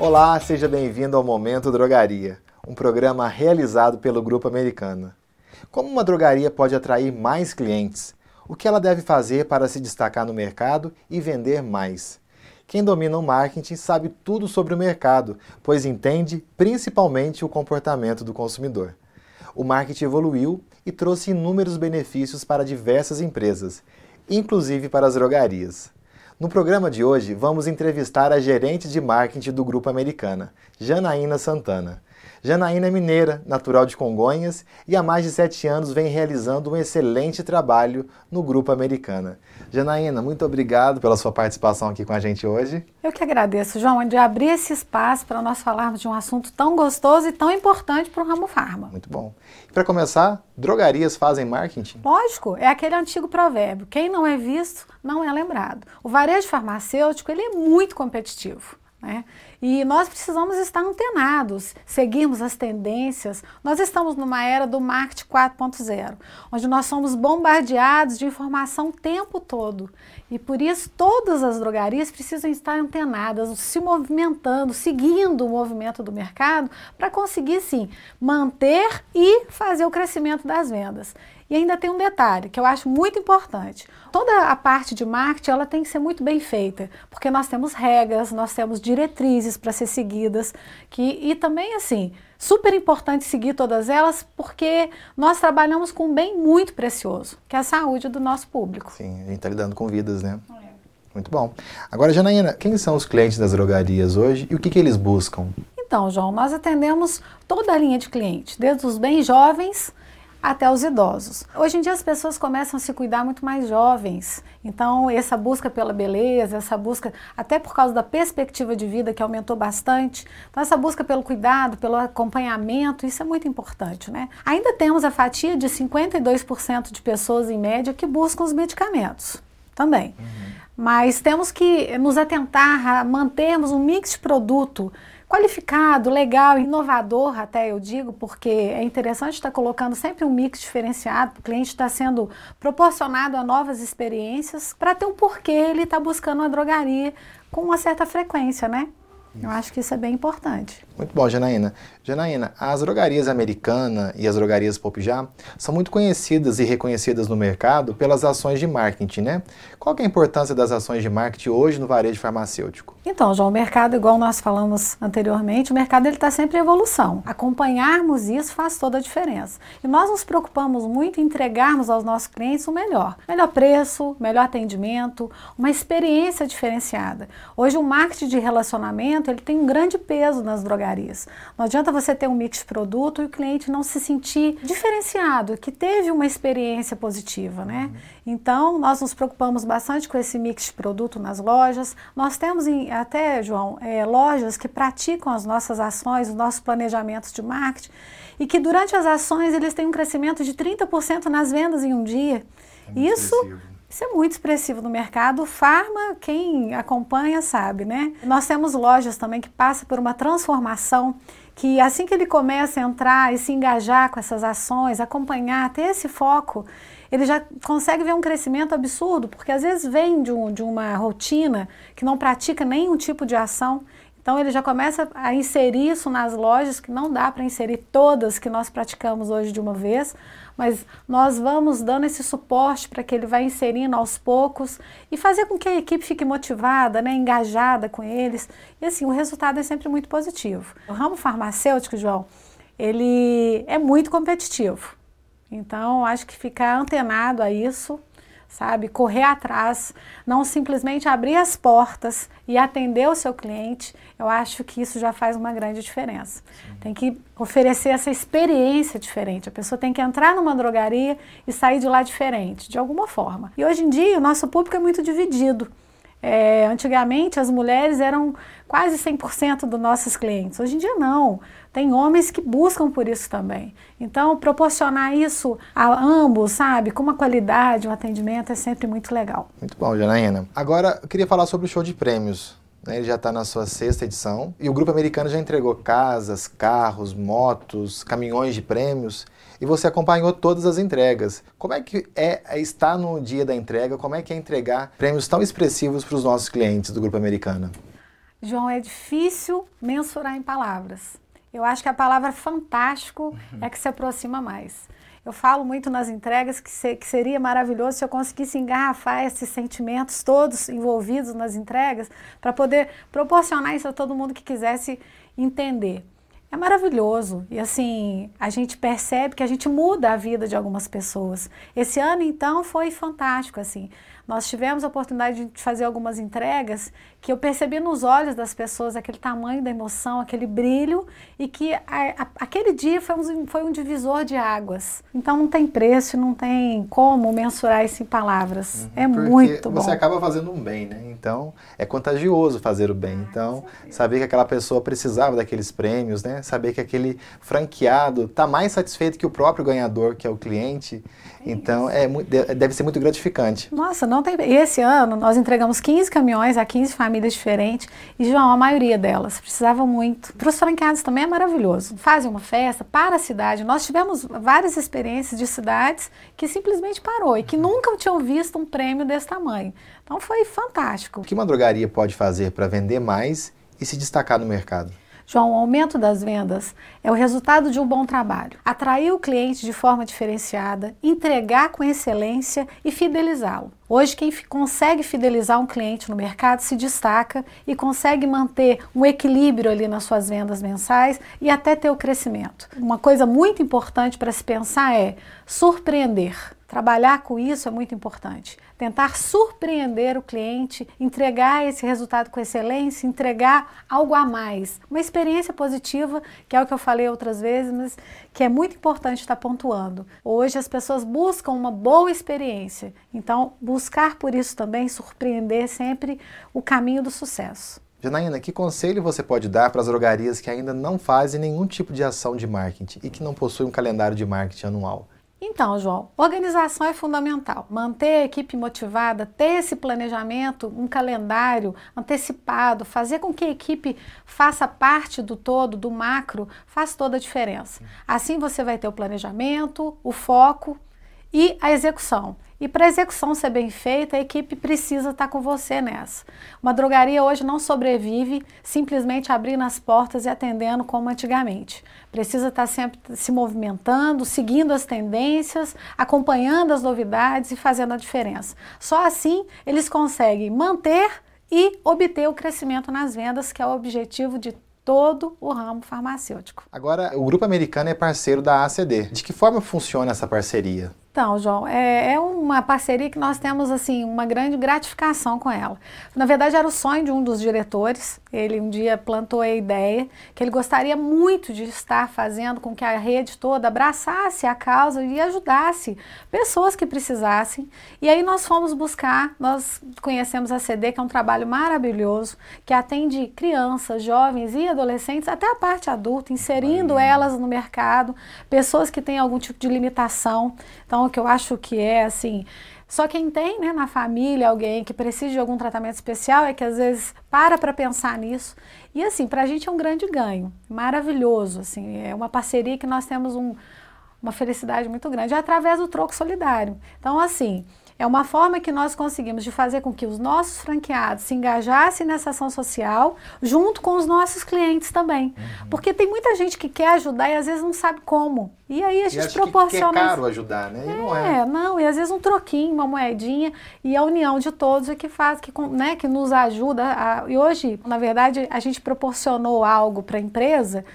Olá, seja bem-vindo ao Momento Drogaria, um programa realizado pelo Grupo Americana. Como uma drogaria pode atrair mais clientes? O que ela deve fazer para se destacar no mercado e vender mais? Quem domina o marketing sabe tudo sobre o mercado, pois entende principalmente o comportamento do consumidor. O marketing evoluiu e trouxe inúmeros benefícios para diversas empresas, inclusive para as drogarias. No programa de hoje, vamos entrevistar a gerente de marketing do Grupo Americana, Janaína Santana. Janaína é mineira, natural de Congonhas e há mais de sete anos vem realizando um excelente trabalho no Grupo Americana. Janaína, muito obrigado pela sua participação aqui com a gente hoje. Eu que agradeço, João, de abrir esse espaço para nós falarmos de um assunto tão gostoso e tão importante para o ramo farma. Muito bom. E para começar, drogarias fazem marketing? Lógico, é aquele antigo provérbio: quem não é visto não é lembrado. O varejo farmacêutico ele é muito competitivo. Né? E nós precisamos estar antenados, seguirmos as tendências. Nós estamos numa era do marketing 4.0, onde nós somos bombardeados de informação o tempo todo. E por isso todas as drogarias precisam estar antenadas, se movimentando, seguindo o movimento do mercado, para conseguir sim manter e fazer o crescimento das vendas. E ainda tem um detalhe que eu acho muito importante. Toda a parte de marketing ela tem que ser muito bem feita, porque nós temos regras, nós temos diretrizes para ser seguidas, que e também assim, super importante seguir todas elas, porque nós trabalhamos com um bem muito precioso, que é a saúde do nosso público. Sim, a gente está lidando com vidas, né? É. Muito bom. Agora, Janaína, quem são os clientes das drogarias hoje e o que, que eles buscam? Então, João, nós atendemos toda a linha de clientes, desde os bem jovens até os idosos. Hoje em dia as pessoas começam a se cuidar muito mais jovens. Então, essa busca pela beleza, essa busca, até por causa da perspectiva de vida que aumentou bastante, então essa busca pelo cuidado, pelo acompanhamento, isso é muito importante, né? Ainda temos a fatia de 52% de pessoas em média que buscam os medicamentos também. Uhum. Mas temos que nos atentar a mantermos um mix de produto qualificado, legal, inovador, até eu digo, porque é interessante estar colocando sempre um mix diferenciado, o cliente está sendo proporcionado a novas experiências para ter um porquê ele está buscando uma drogaria com uma certa frequência, né? Eu acho que isso é bem importante. Muito bom, Janaína. Janaína, as drogarias Americana e as drogarias Popjá são muito conhecidas e reconhecidas no mercado pelas ações de marketing, né? Qual é a importância das ações de marketing hoje no varejo farmacêutico? Então, João, o mercado, igual nós falamos anteriormente, o mercado está sempre em evolução. Acompanharmos isso faz toda a diferença. E nós nos preocupamos muito em entregarmos aos nossos clientes o melhor. Melhor preço, melhor atendimento, uma experiência diferenciada. Hoje o marketing de relacionamento ele tem um grande peso nas drogarias. Não adianta você ter um mix de produto e o cliente não se sentir diferenciado, que teve uma experiência positiva, né? Então, nós nos preocupamos bastante com esse mix de produto nas lojas. Nós temos em, até, João, é, lojas que praticam as nossas ações, os nossos planejamentos de marketing e que durante as ações eles têm um crescimento de 30% nas vendas em um dia. É Isso isso é muito expressivo no mercado. Farma, quem acompanha sabe, né? Nós temos lojas também que passam por uma transformação que assim que ele começa a entrar e se engajar com essas ações, acompanhar, ter esse foco, ele já consegue ver um crescimento absurdo, porque às vezes vem de, um, de uma rotina que não pratica nenhum tipo de ação. Então ele já começa a inserir isso nas lojas, que não dá para inserir todas que nós praticamos hoje de uma vez, mas nós vamos dando esse suporte para que ele vá inserindo aos poucos e fazer com que a equipe fique motivada, né, engajada com eles. E assim, o resultado é sempre muito positivo. O ramo farmacêutico, João, ele é muito competitivo. Então, acho que ficar antenado a isso sabe? Correr atrás, não simplesmente abrir as portas e atender o seu cliente, eu acho que isso já faz uma grande diferença. Sim. Tem que oferecer essa experiência diferente. A pessoa tem que entrar numa drogaria e sair de lá diferente, de alguma forma. E hoje em dia o nosso público é muito dividido. É, antigamente as mulheres eram quase 100% dos nossos clientes. Hoje em dia não. Tem homens que buscam por isso também. Então, proporcionar isso a ambos, sabe, com uma qualidade, um atendimento é sempre muito legal. Muito bom, Janaína. Agora, eu queria falar sobre o show de prêmios. Né? Ele já está na sua sexta edição e o Grupo Americano já entregou casas, carros, motos, caminhões de prêmios e você acompanhou todas as entregas. Como é que é estar no dia da entrega? Como é que é entregar prêmios tão expressivos para os nossos clientes do Grupo Americano? João, é difícil mensurar em palavras. Eu acho que a palavra fantástico é que se aproxima mais. Eu falo muito nas entregas que, se, que, seria maravilhoso se eu conseguisse engarrafar esses sentimentos todos envolvidos nas entregas para poder proporcionar isso a todo mundo que quisesse entender. É maravilhoso e assim a gente percebe que a gente muda a vida de algumas pessoas. Esse ano então foi fantástico assim. Nós tivemos a oportunidade de fazer algumas entregas que eu percebi nos olhos das pessoas aquele tamanho da emoção, aquele brilho e que a, a, aquele dia foi um, foi um divisor de águas. Então não tem preço, não tem como mensurar isso em palavras. Uhum, é muito bom. Você acaba fazendo um bem, né? Então é contagioso fazer o bem. Ah, então saber que aquela pessoa precisava daqueles prêmios, né? Saber que aquele franqueado está mais satisfeito que o próprio ganhador, que é o cliente. Então é, deve ser muito gratificante. Nossa, não tem. E esse ano nós entregamos 15 caminhões a 15 famílias diferentes e, João, a maioria delas precisavam muito. Para os franqueados também é maravilhoso. Fazem uma festa para a cidade. Nós tivemos várias experiências de cidades que simplesmente parou e que nunca tinham visto um prêmio desse tamanho. Então foi fantástico. O que uma drogaria pode fazer para vender mais e se destacar no mercado? João, o aumento das vendas é o resultado de um bom trabalho. Atrair o cliente de forma diferenciada, entregar com excelência e fidelizá-lo. Hoje, quem consegue fidelizar um cliente no mercado se destaca e consegue manter um equilíbrio ali nas suas vendas mensais e até ter o crescimento. Uma coisa muito importante para se pensar é surpreender. Trabalhar com isso é muito importante. Tentar surpreender o cliente, entregar esse resultado com excelência, entregar algo a mais. Uma experiência positiva, que é o que eu falei outras vezes, mas que é muito importante estar pontuando. Hoje as pessoas buscam uma boa experiência. Então, buscar por isso também, surpreender sempre o caminho do sucesso. Janaína, que conselho você pode dar para as drogarias que ainda não fazem nenhum tipo de ação de marketing e que não possuem um calendário de marketing anual? Então, João, organização é fundamental. Manter a equipe motivada, ter esse planejamento, um calendário antecipado, fazer com que a equipe faça parte do todo, do macro, faz toda a diferença. Assim você vai ter o planejamento, o foco e a execução. E para a execução ser bem feita, a equipe precisa estar tá com você nessa. Uma drogaria hoje não sobrevive simplesmente abrindo as portas e atendendo como antigamente. Precisa estar tá sempre se movimentando, seguindo as tendências, acompanhando as novidades e fazendo a diferença. Só assim eles conseguem manter e obter o crescimento nas vendas, que é o objetivo de todo o ramo farmacêutico. Agora, o Grupo Americano é parceiro da ACD. De que forma funciona essa parceria? Então, João, é, é, uma parceria que nós temos assim uma grande gratificação com ela. Na verdade, era o sonho de um dos diretores. Ele um dia plantou a ideia que ele gostaria muito de estar fazendo com que a rede toda abraçasse a causa e ajudasse pessoas que precisassem. E aí nós fomos buscar, nós conhecemos a CD, que é um trabalho maravilhoso, que atende crianças, jovens e adolescentes, até a parte adulta, inserindo elas no mercado, pessoas que têm algum tipo de limitação. Então, o que eu acho que é assim. Só quem tem né, na família alguém que precisa de algum tratamento especial é que às vezes para para pensar nisso. E assim, para a gente é um grande ganho, maravilhoso. Assim, é uma parceria que nós temos um, uma felicidade muito grande, é através do troco solidário. Então, assim, é uma forma que nós conseguimos de fazer com que os nossos franqueados se engajassem nessa ação social junto com os nossos clientes também. Uhum. Porque tem muita gente que quer ajudar e às vezes não sabe como. E aí a gente e proporciona. Que é caro ajudar, né? E é, não é. Não, e às vezes um troquinho, uma moedinha, e a união de todos é que faz, que, né, que nos ajuda. A... E hoje, na verdade, a gente proporcionou algo para a empresa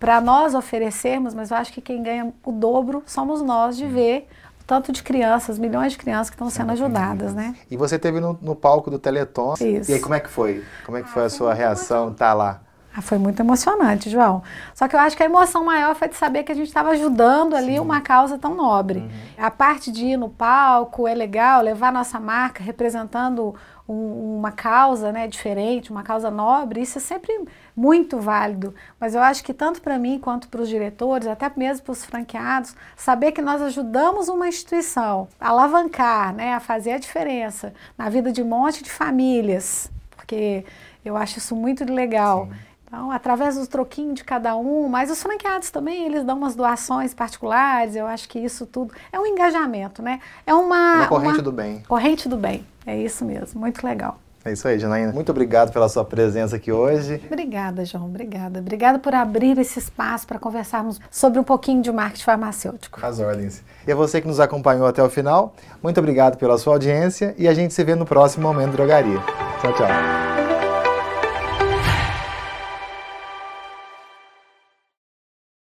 para nós oferecermos, mas eu acho que quem ganha o dobro somos nós de ver tanto de crianças, milhões de crianças que estão sendo ajudadas, né? E você teve no, no palco do Teleton. Isso. E aí como é que foi? Como é que ah, foi a sua reação estar tá lá? Ah, foi muito emocionante, João. Só que eu acho que a emoção maior foi de saber que a gente estava ajudando ali Sim. uma causa tão nobre. Uhum. A parte de ir no palco é legal, levar nossa marca representando um, uma causa né, diferente, uma causa nobre, isso é sempre muito válido. Mas eu acho que tanto para mim quanto para os diretores, até mesmo para os franqueados, saber que nós ajudamos uma instituição a alavancar, né, a fazer a diferença na vida de um monte de famílias, porque eu acho isso muito legal. Sim. Então, através do troquinho de cada um, mas os franqueados também, eles dão umas doações particulares, eu acho que isso tudo é um engajamento, né? É uma... Uma corrente uma do bem. Corrente do bem, é isso mesmo, muito legal. É isso aí, Janaína. Muito obrigado pela sua presença aqui hoje. Obrigada, João. Obrigada. Obrigada por abrir esse espaço para conversarmos sobre um pouquinho de marketing farmacêutico. As ordens. E a você que nos acompanhou até o final, muito obrigado pela sua audiência e a gente se vê no próximo Momento Drogaria. Tchau, tchau.